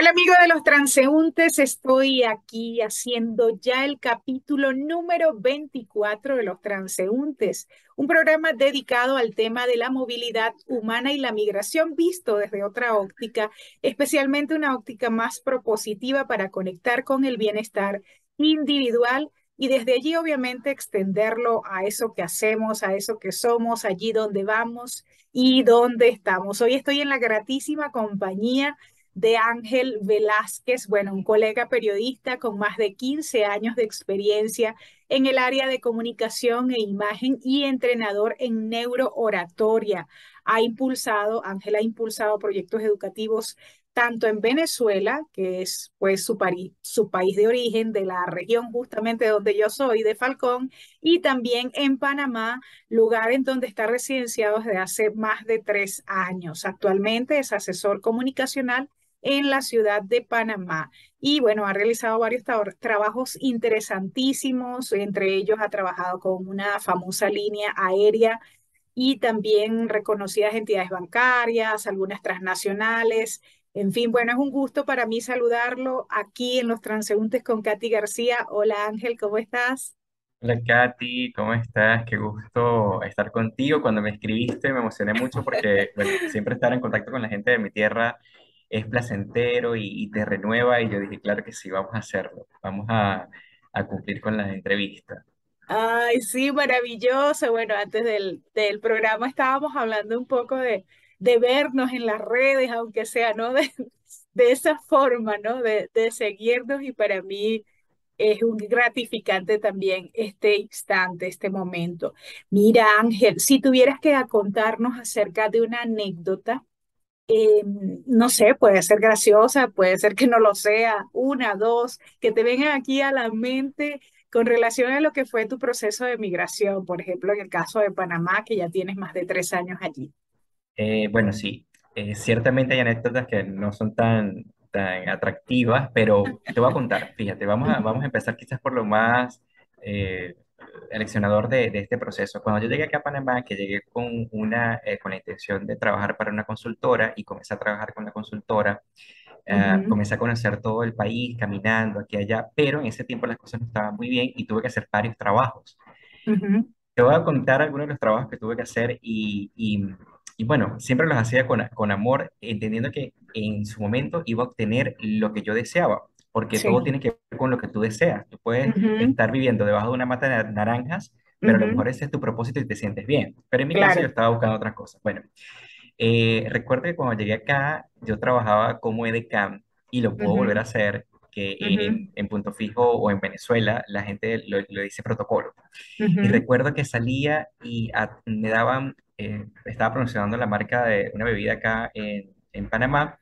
Hola amigos de los transeúntes, estoy aquí haciendo ya el capítulo número 24 de los transeúntes, un programa dedicado al tema de la movilidad humana y la migración visto desde otra óptica, especialmente una óptica más propositiva para conectar con el bienestar individual y desde allí obviamente extenderlo a eso que hacemos, a eso que somos, allí donde vamos y donde estamos. Hoy estoy en la gratísima compañía de Ángel Velázquez, bueno, un colega periodista con más de 15 años de experiencia en el área de comunicación e imagen y entrenador en neurooratoria. Ha impulsado, Ángel ha impulsado proyectos educativos tanto en Venezuela, que es pues su, su país de origen, de la región justamente donde yo soy, de Falcón, y también en Panamá, lugar en donde está residenciado desde hace más de tres años. Actualmente es asesor comunicacional en la ciudad de Panamá. Y bueno, ha realizado varios trabajos interesantísimos, entre ellos ha trabajado con una famosa línea aérea y también reconocidas entidades bancarias, algunas transnacionales. En fin, bueno, es un gusto para mí saludarlo aquí en Los Transeúntes con Katy García. Hola Ángel, ¿cómo estás? Hola Katy, ¿cómo estás? Qué gusto estar contigo. Cuando me escribiste me emocioné mucho porque, bueno, siempre estar en contacto con la gente de mi tierra es placentero y, te renueva y yo dije, claro que sí, vamos a hacerlo, vamos a, a cumplir con la entrevista. Ay, sí, maravilloso. Bueno, antes del, del programa estábamos hablando un poco de, vernos en las redes, aunque sea, ¿no? De, de esa forma, ¿no? De, de seguirnos y para mí es un gratificante también este instante, este momento. Mira, Ángel, si tuvieras que contarnos acerca de una anécdota eh, no sé, puede ser graciosa, puede ser que no lo sea, una, dos, que te vengan aquí a la mente con relación a lo que fue tu proceso de migración, por ejemplo, en el caso de Panamá, que ya tienes más de tres años allí. Eh, bueno, sí, eh, ciertamente hay anécdotas que no son tan, tan atractivas, pero te voy a contar, fíjate, vamos a, vamos a empezar quizás por lo más eh, eleccionador de, de este proceso. Cuando yo llegué acá a Panamá, que llegué con, una, eh, con la intención de trabajar para una consultora y comencé a trabajar con la consultora, eh, Ujú, comencé a conocer todo el país caminando aquí y allá, pero en ese tiempo las cosas no estaban muy bien y tuve que hacer varios trabajos. ujú, Te voy a contar algunos de los trabajos que tuve que hacer y, y, y bueno, siempre los hacía con, con amor, entendiendo que en su momento iba a obtener lo que yo deseaba, porque todo Sí. tiene que ver con lo que tú deseas. Tú puedes ujú, estar viviendo debajo de una mata de naranjas, pero a lo mejor ese es tu propósito y te sientes bien. Pero en mi caso yo Claro. estaba buscando otras cosas. Bueno, eh, recuerdo que cuando llegué acá, yo trabajaba como edecán y lo puedo volver a hacer, que en, en Punto Fijo o en Venezuela la gente lo, lo dice protocolo. Y recuerdo que salía y a- me daban, eh, estaba promocionando la marca de una bebida acá en, en Panamá.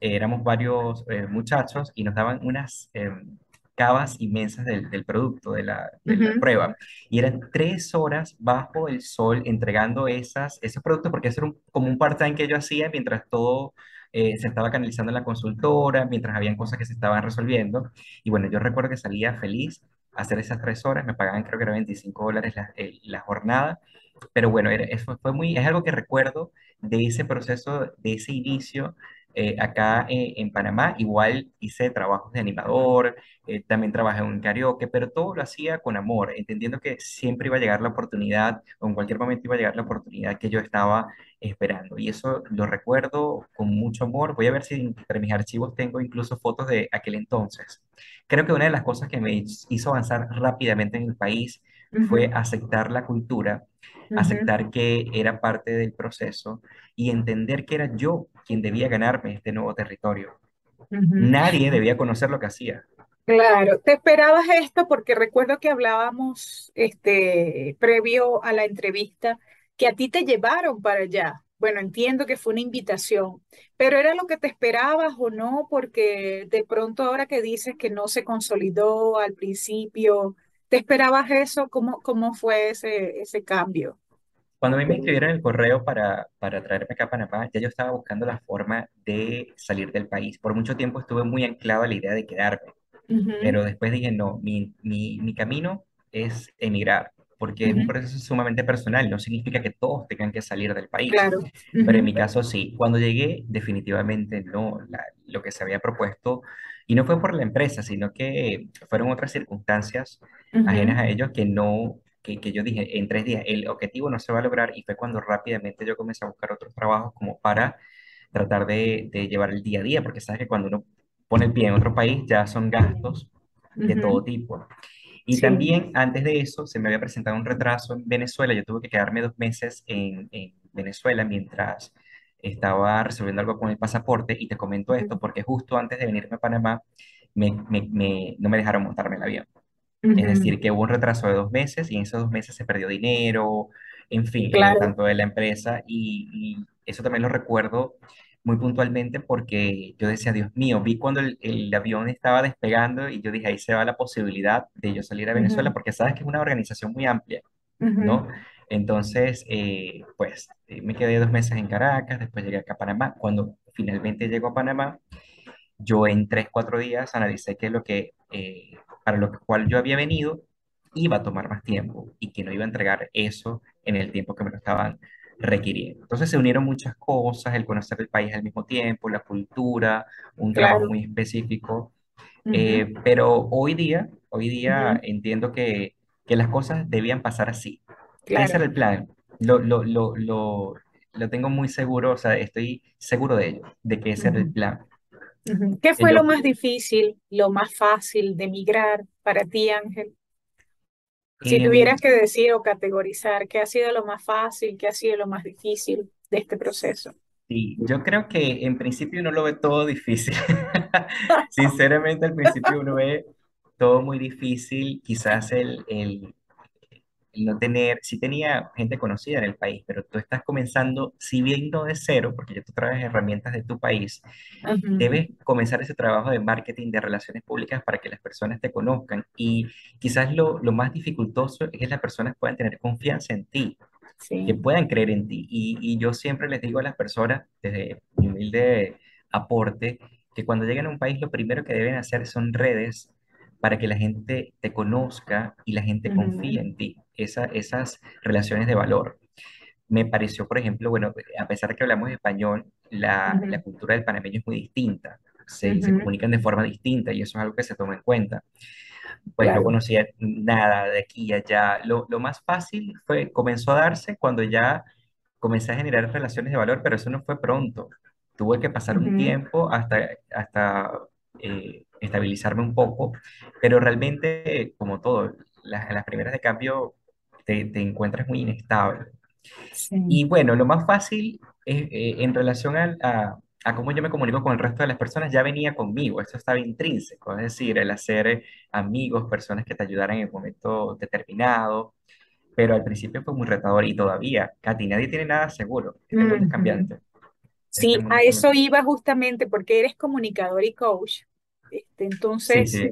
Eh, éramos varios eh, muchachos y nos daban unas em, cavas inmensas del, del producto, de la, de la ujú, prueba. Y eran tres horas bajo el sol entregando esas, esos productos, porque eso era un- como un part-time que yo hacía mientras todo eh, se estaba canalizando en la consultora, mientras habían cosas que se estaban resolviendo. Y bueno, yo recuerdo que salía feliz hacer esas tres horas, me pagaban creo que era 25 dólares la, la jornada, pero bueno, era- eso fue muy, es algo que recuerdo de ese proceso, de ese inicio eh, acá eh, en Panamá. Igual hice trabajos de animador, eh, también trabajé en karaoke, pero todo lo hacía con amor, entendiendo que siempre iba a llegar la oportunidad, o en cualquier momento iba a llegar la oportunidad que yo estaba esperando. Y eso lo recuerdo con mucho amor. Voy a ver si entre mis archivos tengo incluso fotos de aquel entonces. Creo que una de las cosas que me hizo avanzar rápidamente en el país fue aceptar la cultura, aceptar que era parte del proceso y entender que era yo quien debía ganarme este nuevo territorio. Nadie debía conocer lo que hacía. Claro, te esperabas esto porque recuerdo que hablábamos este previo a la entrevista que a ti te llevaron para allá. Bueno, entiendo que fue una invitación, pero ¿era lo que te esperabas o no? Porque de pronto ahora que dices que no se consolidó al principio, ¿te esperabas eso? ¿Cómo, cómo fue ese, ese cambio? Cuando a mí me escribieron el correo para, para traerme acá a Panamá, ya yo estaba buscando la forma de salir del país. Por mucho tiempo estuve muy anclado a la idea de quedarme, Ujú, pero después dije, no, mi, mi, mi camino es emigrar. porque es un proceso sumamente personal, no significa que todos tengan que salir del país, claro. pero en mi caso sí. Cuando llegué, definitivamente no, la- lo que se había propuesto, y no fue por la empresa, sino que fueron otras circunstancias ajenas a ellos que no, que, que yo dije, en tres días el objetivo no se va a lograr, y fue cuando rápidamente yo comencé a buscar otros trabajos como para tratar de, de llevar el día a día, porque sabes que cuando uno pone el pie en otro país ya son gastos de todo tipo. Y sí, también antes de eso se me había presentado un retraso en Venezuela. Yo tuve que quedarme dos meses en, en Venezuela mientras estaba resolviendo algo con el pasaporte. Y te comento esto porque justo antes de venirme a Panamá me, me- me- no me dejaron montarme el avión. Es ujú, decir, que hubo un retraso de dos meses y en esos dos meses se perdió dinero, en fin, eh, claro. tanto de la empresa y, y eso también lo recuerdo muy puntualmente porque yo decía, Dios mío, vi cuando el, el avión estaba despegando y yo dije, ahí se va la posibilidad de yo salir a Venezuela ujú, porque sabes que es una organización muy amplia, ujú, ¿no? Entonces, eh, pues eh, me quedé dos meses en Caracas, después llegué acá a Panamá. Cuando finalmente llego a Panamá, yo en tres, cuatro días analicé que lo que, eh, para lo cual yo había venido iba a tomar más tiempo y que no iba a entregar eso en el tiempo que me lo estaban requiriendo. Entonces se unieron muchas cosas, el conocer el país al mismo tiempo, la cultura, un trabajo claro. muy específico, eh, pero hoy día, hoy día entiendo que, que las cosas debían pasar así, ese era el plan. Lo, lo, lo, lo, lo tengo muy seguro, o sea, estoy seguro de ello, de que ese era el plan. ¿Qué Eh, fue lo más difícil, lo más fácil de emigrar para ti, Ángel? Si Em, tuvieras que decir o categorizar qué ha sido lo más fácil, qué ha sido lo más difícil de este proceso. sí, yo creo que en principio uno lo ve todo difícil. Sinceramente, al principio uno ve todo muy difícil. Quizás el, el, el no tener, sí tenía gente conocida en el país, pero tú estás comenzando, si bien no de cero, porque ya tú traes herramientas de tu país, Ujú, debes comenzar ese trabajo de marketing, de relaciones públicas para que las personas te conozcan. Y quizás lo, lo más dificultoso es que las personas puedan tener confianza en ti. que Sí. puedan creer en ti. Y, y yo siempre les digo a las personas, desde mi humilde aporte, que cuando lleguen a un país lo primero que deben hacer son redes para que la gente te conozca y la gente confíe en ti, esa, esas relaciones de valor. Me pareció, por ejemplo, bueno, a pesar de que hablamos español, la, la cultura del panameño es muy distinta, se, se comunican de forma distinta y eso es algo que se toma en cuenta pues no Claro. conocía nada de aquí y allá. Lo, lo más fácil fue, comenzó a darse cuando ya comencé a generar relaciones de valor, pero eso no fue pronto. Tuve que pasar un tiempo hasta, hasta eh, estabilizarme un poco, pero realmente, como todo, las, las primeras de cambio te, te encuentras muy inestable. Sí. Y bueno, lo más fácil es, eh, en relación al- a, a cómo yo me comunico con el resto de las personas ya venía conmigo, esto estaba intrínseco, es decir, el hacer eh, amigos, personas que te ayudaran en el momento determinado, pero al principio fue muy retador y todavía, Katy, nadie tiene nada seguro, este mundo es ujú. cambiante, este Sí, mundo a es eso iba justamente porque eres comunicador y coach. Este, entonces, sí.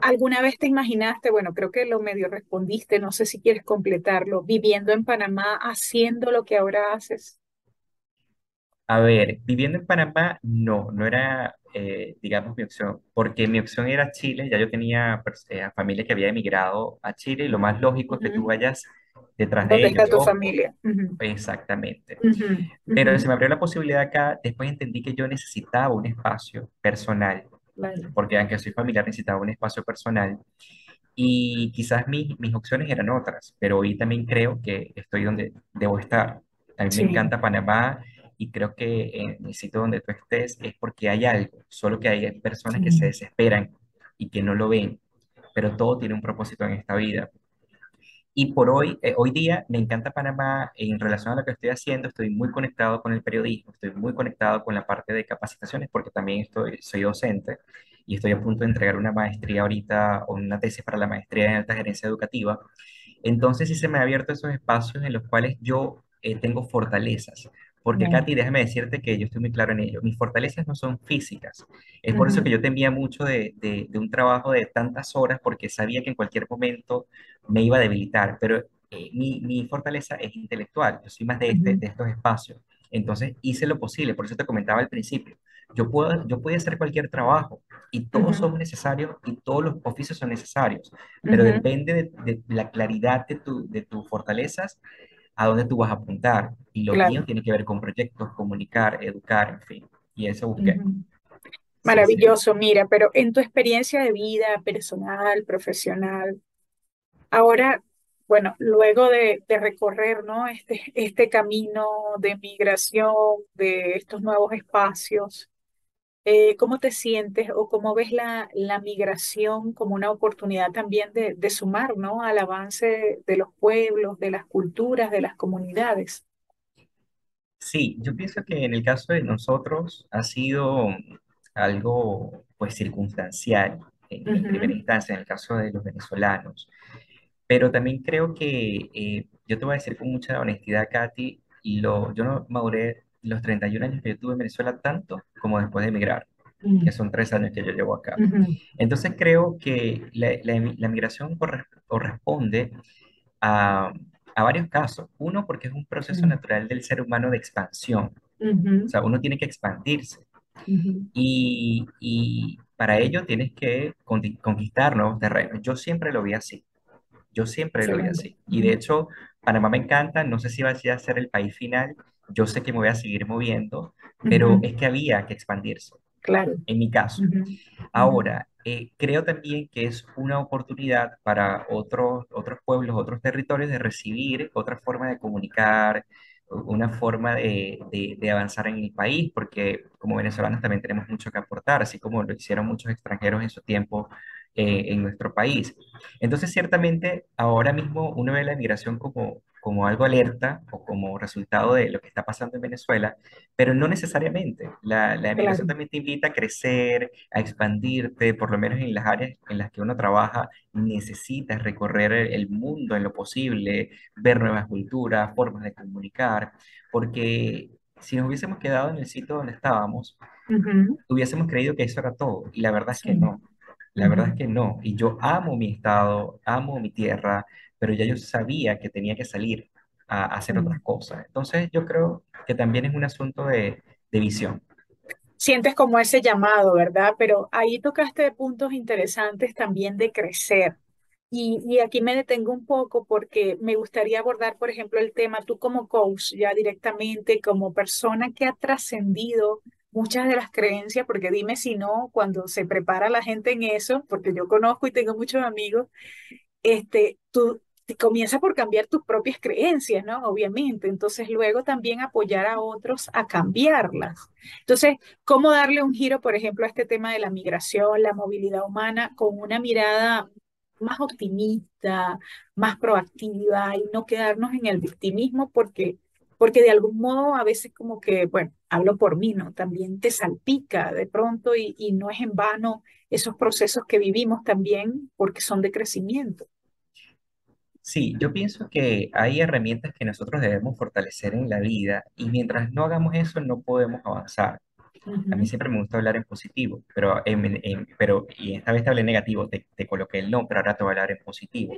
¿alguna vez te imaginaste, bueno, creo que lo medio respondiste, no sé si quieres completarlo, viviendo en Panamá, haciendo lo que ahora haces? A ver, viviendo en Panamá, no, no era, eh, digamos, mi opción, porque mi opción era Chile, ya yo tenía eh, familia que había emigrado a Chile y lo más lógico es que tú vayas detrás de ¿Dónde está ellos. tu Ojo, familia? Exactamente. Pero se me abrió la posibilidad acá, después entendí que yo necesitaba un espacio personal, Vale. porque aunque soy familiar necesitaba un espacio personal y quizás mis, mis opciones eran otras, pero hoy también creo que estoy donde debo estar. A mí me Sí. encanta Panamá y creo que en el sitio donde tú estés es porque hay algo, solo que hay personas que se Sí. desesperan y que no lo ven, pero todo tiene un propósito en esta vida. Y por hoy, eh, hoy día me encanta Panamá en relación a lo que estoy haciendo, estoy muy conectado con el periodismo, estoy muy conectado con la parte de capacitaciones porque también estoy, soy docente y estoy a punto de entregar una maestría ahorita o una tesis para la maestría en alta gerencia educativa. Entonces sí se me han abierto esos espacios en los cuales yo eh, tengo fortalezas. Porque, Vale. Katy, déjame decirte que yo estoy muy claro en ello. Mis fortalezas no son físicas. Es por eso que yo temía mucho de, de, de un trabajo de tantas horas, porque sabía que en cualquier momento me iba a debilitar, pero eh, mi, mi fortaleza es intelectual, yo soy más de, este, de estos espacios. Entonces hice lo posible, por eso te comentaba al principio, yo puedo, yo podía hacer cualquier trabajo y todos somos necesarios y todos los oficios son necesarios, pero depende de, de la claridad de, tu, de tus fortalezas, a dónde tú vas a apuntar. Y lo mío claro. tiene que ver con proyectos, comunicar, educar, en fin. Y eso busqué. ujú. Sí, sí. Maravilloso, mira, pero en tu experiencia de vida personal, profesional, ahora, bueno, luego de, de recorrer, ¿no? Este, este camino de migración, de estos nuevos espacios, eh, ¿cómo te sientes o cómo ves la, la migración como una oportunidad también de, de sumar, ¿no? Al avance de los pueblos, de las culturas, de las comunidades? Sí, yo pienso que en el caso de nosotros ha sido algo pues circunstancial en, en primera Ujú, instancia, en el caso de los venezolanos. Pero también creo que, eh, yo te voy a decir con mucha honestidad, Katy, lo, yo no maduré los 31 años que yo tuve en Venezuela tanto como después de emigrar, ujú, que son tres años que yo llevo acá. Entonces creo que la, la, migración corre- corresponde a, a varios casos. Uno, porque es un proceso natural del ser humano de expansión. O sea, uno tiene que expandirse. Y, y para ello tienes que conquistar nuevos terrenos. Yo siempre lo vi así. Yo siempre lo vi así. Y de hecho, Panamá me encanta, no sé si va a ser el país final, yo sé que me voy a seguir moviendo, pero ujú, es que había que expandirse, Claro. en mi caso. Ujú, ujú, Ahora, eh, creo también que es una oportunidad para otros, otros pueblos, otros territorios de recibir otra forma de comunicar, una forma de, de- de avanzar en el país, porque como venezolanos también tenemos mucho que aportar, así como lo hicieron muchos extranjeros en su tiempo eh, en nuestro país. Entonces, ciertamente, ahora mismo uno ve la migración como, como algo alerta o como resultado de lo que está pasando en Venezuela, pero no necesariamente. La, la Claro. migración también te invita a crecer, a expandirte, por lo menos en las áreas en las que uno trabaja, necesitas recorrer el mundo en lo posible, ver nuevas culturas, formas de comunicar, porque si nos hubiésemos quedado en el sitio donde estábamos, Ujú, hubiésemos creído que eso era todo, y la verdad es Sí. que no. La verdad es que no. Y yo amo mi estado, amo mi tierra, pero ya yo sabía que tenía que salir a, a hacer otras sí. cosas. Entonces yo creo que también es un asunto de, de visión. Sientes como ese llamado, ¿verdad? Pero ahí tocaste puntos interesantes también de crecer. Y, y aquí me detengo un poco porque me gustaría abordar, por ejemplo, el tema, tú como coach, ya directamente, como persona que ha trascendido muchas de las creencias, porque dime si no, cuando se prepara la gente en eso, porque yo conozco y tengo muchos amigos este, tú comienza por cambiar tus propias creencias, ¿no? Obviamente. Entonces, luego también apoyar a otros a cambiarlas. Entonces, ¿cómo darle un giro, por ejemplo, a este tema de la migración, la movilidad humana, con una mirada más optimista, más proactiva y no quedarnos en el victimismo porque porque de algún modo a veces como que, bueno, hablo por mí, ¿no? También te salpica de pronto y, y no es en vano esos procesos que vivimos también porque son de crecimiento. Sí, yo pienso que hay herramientas que nosotros debemos fortalecer en la vida y mientras no hagamos eso no podemos avanzar. A mí siempre me gusta hablar en positivo, pero, en, en- pero y esta vez te hablé en negativo, te, te coloqué el no, pero ahora te voy a hablar en positivo.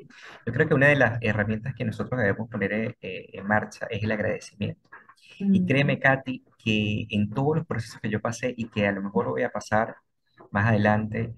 Yo creo que una de las herramientas que nosotros debemos poner eh, eh, en marcha es el agradecimiento. Y ujú, créeme, Katy, que en todos los procesos que yo pasé y que a lo mejor voy a pasar más adelante,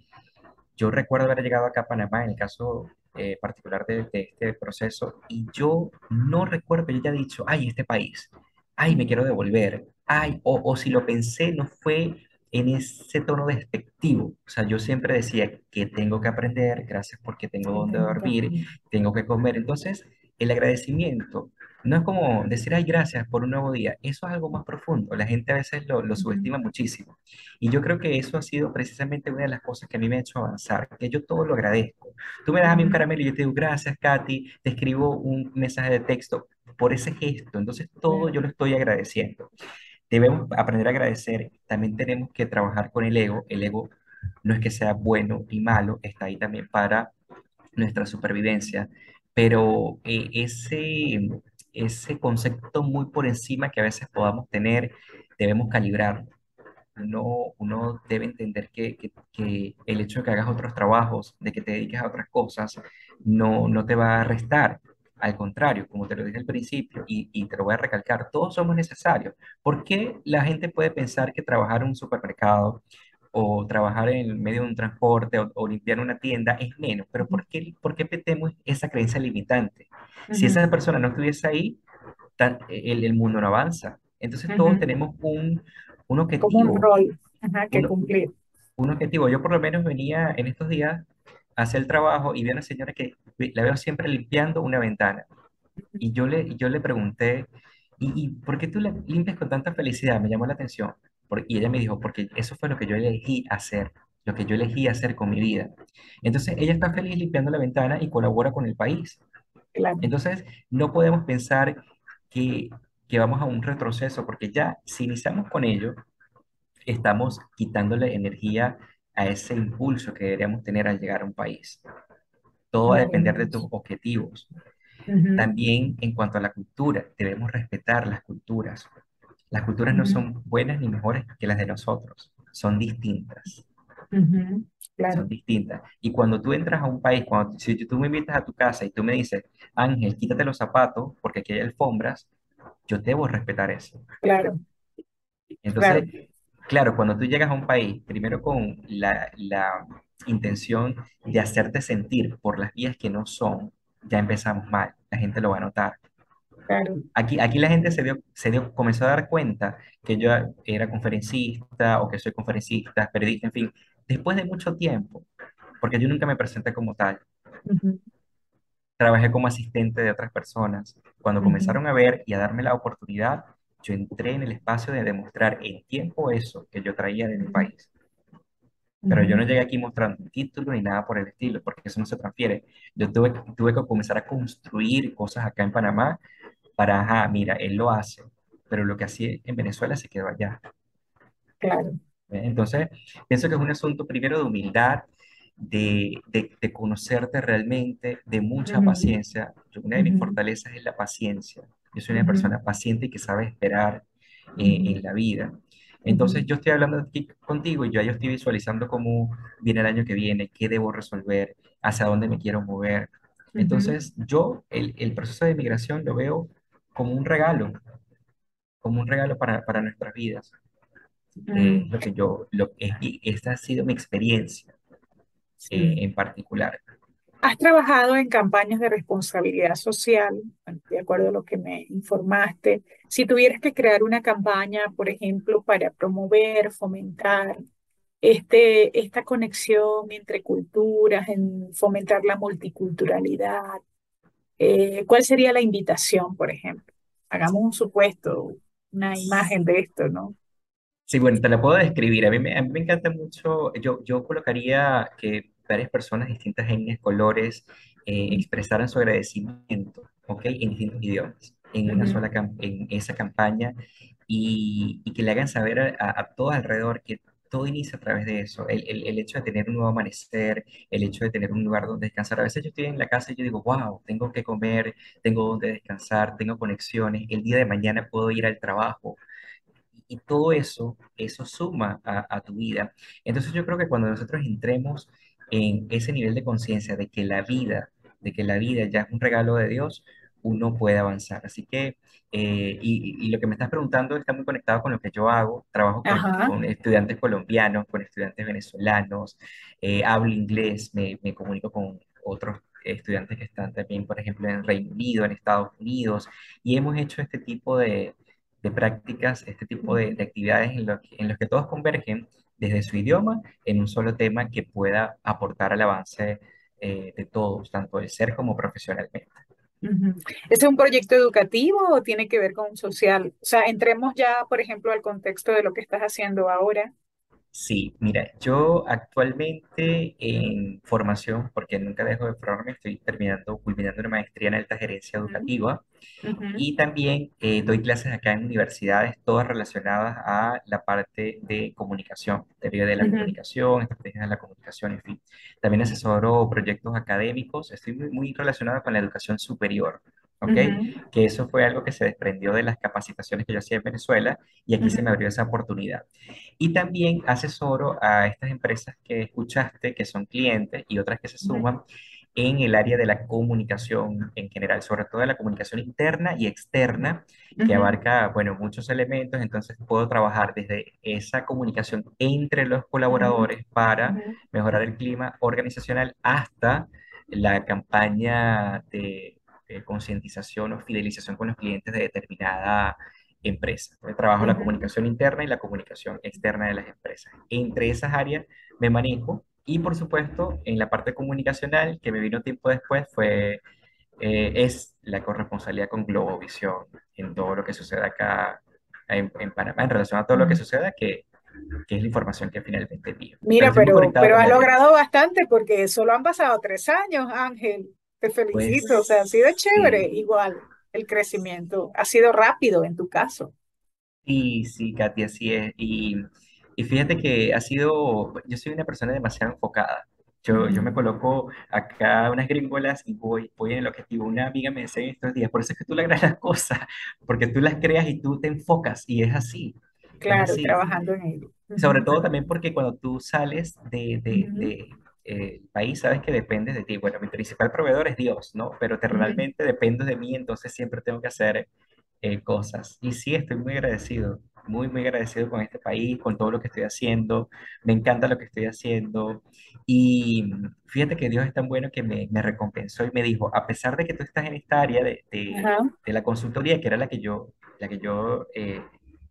yo recuerdo haber llegado acá a Panamá en el caso eh, particular de, de este proceso y yo no recuerdo que yo haya dicho, ay, este país, ay, me quiero devolver, ay, o, o si lo pensé, no fue en ese tono despectivo. O sea, yo siempre decía que tengo que aprender, gracias porque tengo donde dormir, tengo que comer. Entonces, el agradecimiento no es como decir, ay, gracias por un nuevo día. Eso es algo más profundo. La gente a veces lo, lo subestima muchísimo. Y yo creo que eso ha sido precisamente una de las cosas que a mí me ha hecho avanzar, que yo todo lo agradezco. Tú me das a mí un caramelo y yo te digo, gracias, Katy, te escribo un mensaje de texto por ese gesto. Entonces, todo yo lo estoy agradeciendo. Debemos aprender a agradecer. También tenemos que trabajar con el ego. El ego no es que sea bueno y malo, está ahí también para nuestra supervivencia, pero eh, ese, ese concepto muy por encima que a veces podamos tener, debemos calibrarlo uno, uno debe entender que, que- que el hecho de que hagas otros trabajos, de que te dediques a otras cosas, no, no te va a restar. Al contrario, como te lo dije al principio y, y te lo voy a recalcar, todos somos necesarios. ¿Por qué la gente puede pensar que trabajar en un supermercado o trabajar en medio de un transporte o, o limpiar una tienda es menos? Pero ¿por qué, por qué metemos esa creencia limitante? Si Ujú, esa persona no estuviese ahí, tan- el, el mundo no avanza. Entonces todos ujú. tenemos un, un Como un objetivo, rol, ajá, que uno, cumplir. un objetivo. Yo por lo menos venía en estos días a hacer el trabajo y vi a una señora que la veo siempre limpiando una ventana. Y yo le, yo le pregunté, ¿y, y por qué tú la limpias con tanta felicidad? Me llamó la atención. Por- y ella me dijo, porque eso fue lo que yo elegí hacer, lo que yo elegí hacer con mi vida. Entonces ella está feliz limpiando la ventana y colabora con el país. Claro, Entonces, no podemos pensar que, que vamos a un retroceso, porque ya si iniciamos con ello, estamos quitándole energía a ese impulso que deberíamos tener al llegar a un país. Todo va a depender de tus objetivos. También en cuanto a la cultura, debemos respetar las culturas. Las culturas no son buenas ni mejores que las de nosotros, son distintas. Son Claro, distintas. Y cuando tú entras a un país, cuando, si tú me invitas a tu casa y tú me dices, Ángel, quítate los zapatos porque aquí hay alfombras, yo debo respetar eso. claro, Entonces, claro. claro, cuando tú llegas a un país, primero con la, la intención de hacerte sentir por las vías que no son, ya empezamos mal, la gente lo va a notar. Claro. Aquí, aquí la gente se dio, se dio, comenzó a dar cuenta que yo era conferencista o que soy conferencista, periodista, en fin, después de mucho tiempo, porque yo nunca me presenté como tal. Ujú, Trabajé como asistente de otras personas. Cuando ujú, comenzaron a ver y a darme la oportunidad, yo entré en el espacio de demostrar en tiempo eso que yo traía de mi país. Pero yo no llegué aquí mostrando un título ni nada por el estilo, porque eso no se transfiere. Yo tuve, tuve que comenzar a construir cosas acá en Panamá para, ajá, mira, él lo hace, pero lo que hacía en Venezuela se quedó allá. Claro. Entonces, pienso que es un asunto primero de humildad, de, de, de conocerte realmente, de mucha paciencia. Yo- una de mis fortalezas es la paciencia. Yo soy una persona paciente y que sabe esperar eh, en la vida. Entonces, yo estoy hablando aquí contigo y yo, yo estoy visualizando cómo viene el año que viene, qué debo resolver, hacia dónde me quiero mover. Entonces, yo el, el proceso de migración lo veo como un regalo, como un regalo para, para nuestras vidas. Eh, ujú. lo que yo, lo, es- y esta ha sido mi experiencia eh, en particular. ¿Has trabajado en campañas de responsabilidad social? De acuerdo a lo que me informaste. Si tuvieras que crear una campaña, por ejemplo, para promover, fomentar este, esta conexión entre culturas, en fomentar la multiculturalidad, eh, ¿cuál sería la invitación, por ejemplo? Hagamos un supuesto, una imagen de esto, ¿no? Sí, bueno, te la puedo describir. A mí me, a mí me encanta mucho, yo, yo colocaría que varias personas, distintas etnias, colores, eh, expresaran su agradecimiento, ¿ok? En distintos idiomas, en una Ujú, sola, cam- en esa campaña y, y que le hagan saber a, a, a todos alrededor que todo inicia a través de eso. El, el, hecho de tener un nuevo amanecer, el hecho de tener un lugar donde descansar. A veces yo estoy en la casa y yo digo, wow, tengo que comer, tengo donde descansar, tengo conexiones, el día de mañana puedo ir al trabajo y todo eso, eso suma a, a tu vida. Entonces yo creo que cuando nosotros entremos en ese nivel de conciencia de que la vida, de que la vida ya es un regalo de Dios, uno puede avanzar. Así que, eh, y, y lo que me estás preguntando está muy conectado con lo que yo hago. Trabajo con, estudiantes colombianos, con estudiantes venezolanos, eh, hablo inglés, me, me comunico con otros estudiantes que están también, por ejemplo, en Reino Unido, en Estados Unidos, y hemos hecho este tipo de, de prácticas, este tipo de, de actividades en los que, en los que todos convergen desde su idioma en un solo tema que pueda aportar al avance eh, de todos, tanto del ser como profesionalmente. Ujú. ¿Ese es un proyecto educativo o tiene que ver con un social? O sea, entremos ya, por ejemplo, al contexto de lo que estás haciendo ahora. Sí, mira, yo actualmente en formación, porque nunca dejo de formarme, estoy terminando, culminando una maestría en alta gerencia educativa Y también eh, doy clases acá en universidades, todas relacionadas a la parte de comunicación, teoría de la comunicación, estrategias de la comunicación, en fin. También asesoro proyectos académicos, estoy muy, muy relacionado con la educación superior, ¿ok? ujú, Que eso fue algo que se desprendió de las capacitaciones que yo hacía en Venezuela y aquí se me abrió esa oportunidad. Y también asesoro a estas empresas que escuchaste, que son clientes y otras que se suman en el área de la comunicación en general, sobre todo de la comunicación interna y externa, que abarca, bueno, muchos elementos, entonces puedo trabajar desde esa comunicación entre los colaboradores para mejorar el clima organizacional hasta la campaña de, de concientización o fidelización con los clientes de determinada empresa. Trabajo la comunicación interna y la comunicación externa de las empresas. Entre esas áreas me manejo y por supuesto en la parte comunicacional que me vino tiempo después fue, eh, es la corresponsabilidad con Globovisión en todo lo que sucede acá en, en Panamá en relación a todo lo que suceda, que, que es la información que finalmente envío. Pero Mira, pero, pero mi audiencia. logrado bastante porque solo han pasado tres años, Ángel. Te felicito. O sea, ha Pues sido chévere sí, igual el crecimiento. Ha sido rápido en tu caso. Sí, sí, Katy, así es. Y, y fíjate que ha sido, yo soy una persona demasiado enfocada. Yo, yo me coloco acá unas gringolas y voy, voy en el objetivo. Una amiga me decía en estos días, por eso es que tú logras las cosas, porque tú las creas y tú te enfocas. Y es así, es Claro, y así. trabajando en ello. Sobre todo también porque cuando tú sales de, de, de, eh, el país, sabes que dependes de ti. Bueno, mi principal proveedor es Dios, ¿no? Pero te, realmente dependo de mí, entonces siempre tengo que hacer eh, cosas. Y sí, estoy muy agradecido, muy, muy agradecido con este país, con todo lo que estoy haciendo. Me encanta lo que estoy haciendo. Y fíjate que Dios es tan bueno que me, me recompensó y me dijo, a pesar de que tú estás en esta área de, de, de la consultoría, que era la que yo, la que yo eh,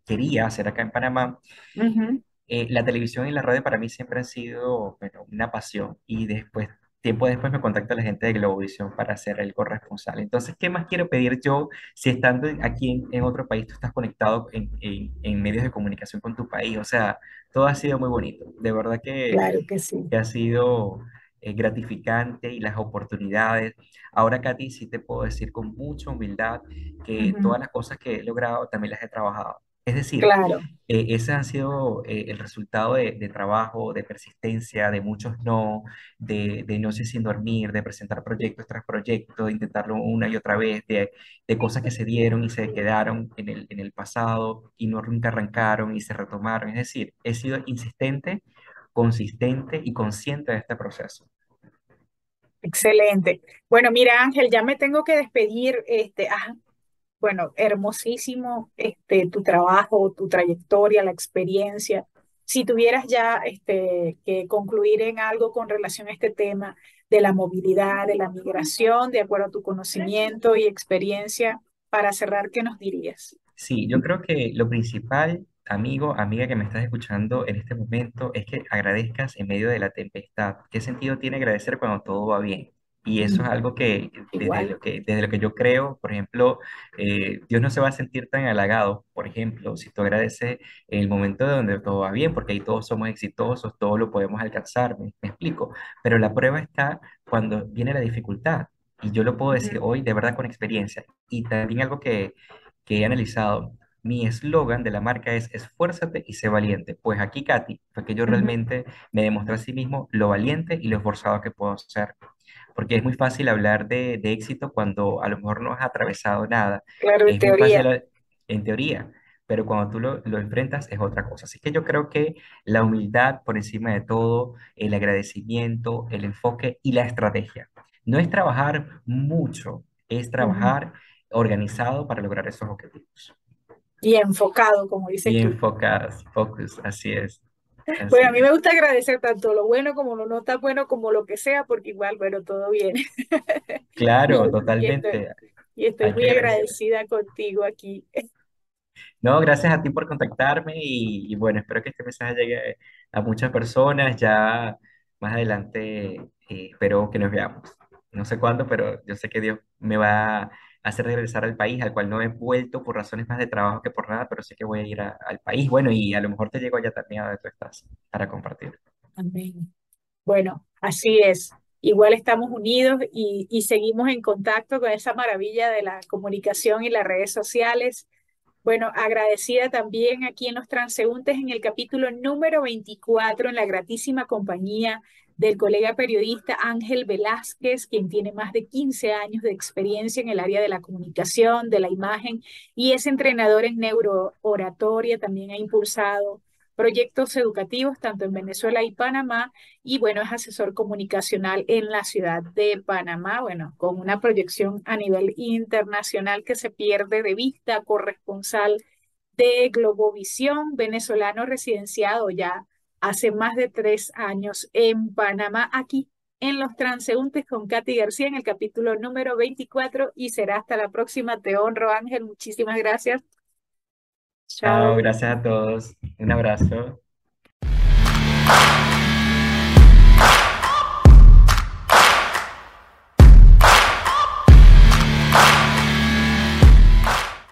quería hacer acá en Panamá, ujú. Eh, la televisión y la radio para mí siempre han sido, bueno, una pasión y después, tiempo después me contacta la gente de Globovisión para ser el corresponsal. Entonces, ¿qué más quiero pedir yo si estando aquí en, en otro país tú estás conectado en, en- en medios de comunicación con tu país? O sea, todo ha sido muy bonito. De verdad que, Claro que sí. que ha sido eh, gratificante y las oportunidades. Ahora, Katy, sí te puedo decir con mucha humildad que todas las cosas que he logrado también las he trabajado. Es decir, Claro, eh, ese ha sido eh, el resultado de, de trabajo, de persistencia, de muchos no, de, de noches sin dormir, de presentar proyectos tras proyectos, de intentarlo una y otra vez, de, de cosas que se dieron y se quedaron en el, en el pasado y no nunca arrancaron y se retomaron. Es decir, he sido insistente, consistente y consciente de este proceso. excelente. Bueno, mira, Ángel, ya me tengo que despedir. Este, ah, Bueno, hermosísimo este, tu trabajo, tu trayectoria, la experiencia. Si tuvieras ya este, que concluir en algo con relación a este tema de la movilidad, de la migración, de acuerdo a tu conocimiento y experiencia, para cerrar, ¿qué nos dirías? Sí, yo creo que lo principal, amigo, amiga que me estás escuchando en este momento, es que agradezcas en medio de la tempestad. ¿Qué sentido tiene agradecer cuando todo va bien? Y eso es Mm, algo que desde lo que, desde lo que yo creo, por ejemplo, eh, Dios no se va a sentir tan halagado, por ejemplo, si tú agradeces el momento de donde todo va bien, porque ahí todos somos exitosos, todo lo podemos alcanzar, me, me explico. Pero la prueba está cuando viene la dificultad. Y yo lo puedo decir hoy de verdad con experiencia. Y también algo que que he analizado, mi eslogan de la marca es esfuérzate y sé valiente. Pues aquí, Katy, fue que yo realmente me demostré a sí mismo lo valiente y lo esforzado que puedo ser. Porque es muy fácil hablar de, de éxito cuando a lo mejor no has atravesado nada. Claro, en Es muy fácil teoría. en teoría, pero cuando tú lo, lo enfrentas es otra cosa. Así que yo creo que la humildad por encima de todo, el agradecimiento, el enfoque y la estrategia. No es trabajar mucho, es trabajar organizado para lograr esos objetivos. Y enfocado, como dices Y tú. enfocadas, focus, así es, Bueno, así a mí me gusta agradecer tanto lo bueno como lo no tan bueno, como lo que sea, porque igual, bueno, todo viene. Claro, y totalmente, y estoy muy agradecer. agradecida contigo aquí. No, gracias a ti por contactarme y, y bueno, espero que este mensaje llegue a muchas personas. Ya más adelante eh, espero que nos veamos. No sé cuándo, pero yo sé que Dios me va a hacer regresar al país, al cual no he vuelto por razones más de trabajo que por nada, pero sé que voy a ir a- al país. Bueno, y a lo mejor te llego allá también a donde tú estás para compartir. Amén. Bueno, así es. Igual estamos unidos y, y seguimos en contacto con esa maravilla de la comunicación y las redes sociales. Bueno, agradecida también aquí en Los Transeúntes en el capítulo número 24 en la gratísima compañía del colega periodista Ángel Velázquez, quien tiene más de 15 años de experiencia en el área de la comunicación, de la imagen y es entrenador en neurooratoria, también ha impulsado proyectos educativos tanto en Venezuela y Panamá y bueno, es asesor comunicacional en la ciudad de Panamá, bueno, con una proyección a nivel internacional que se pierde de vista, corresponsal de Globovisión, venezolano residenciado ya hace más de tres años en Panamá, aquí en Los Transeúntes con Katy García en el capítulo número 24 y será hasta la próxima. Te honro, Ángel. Muchísimas gracias. Chao, gracias a todos. Un abrazo.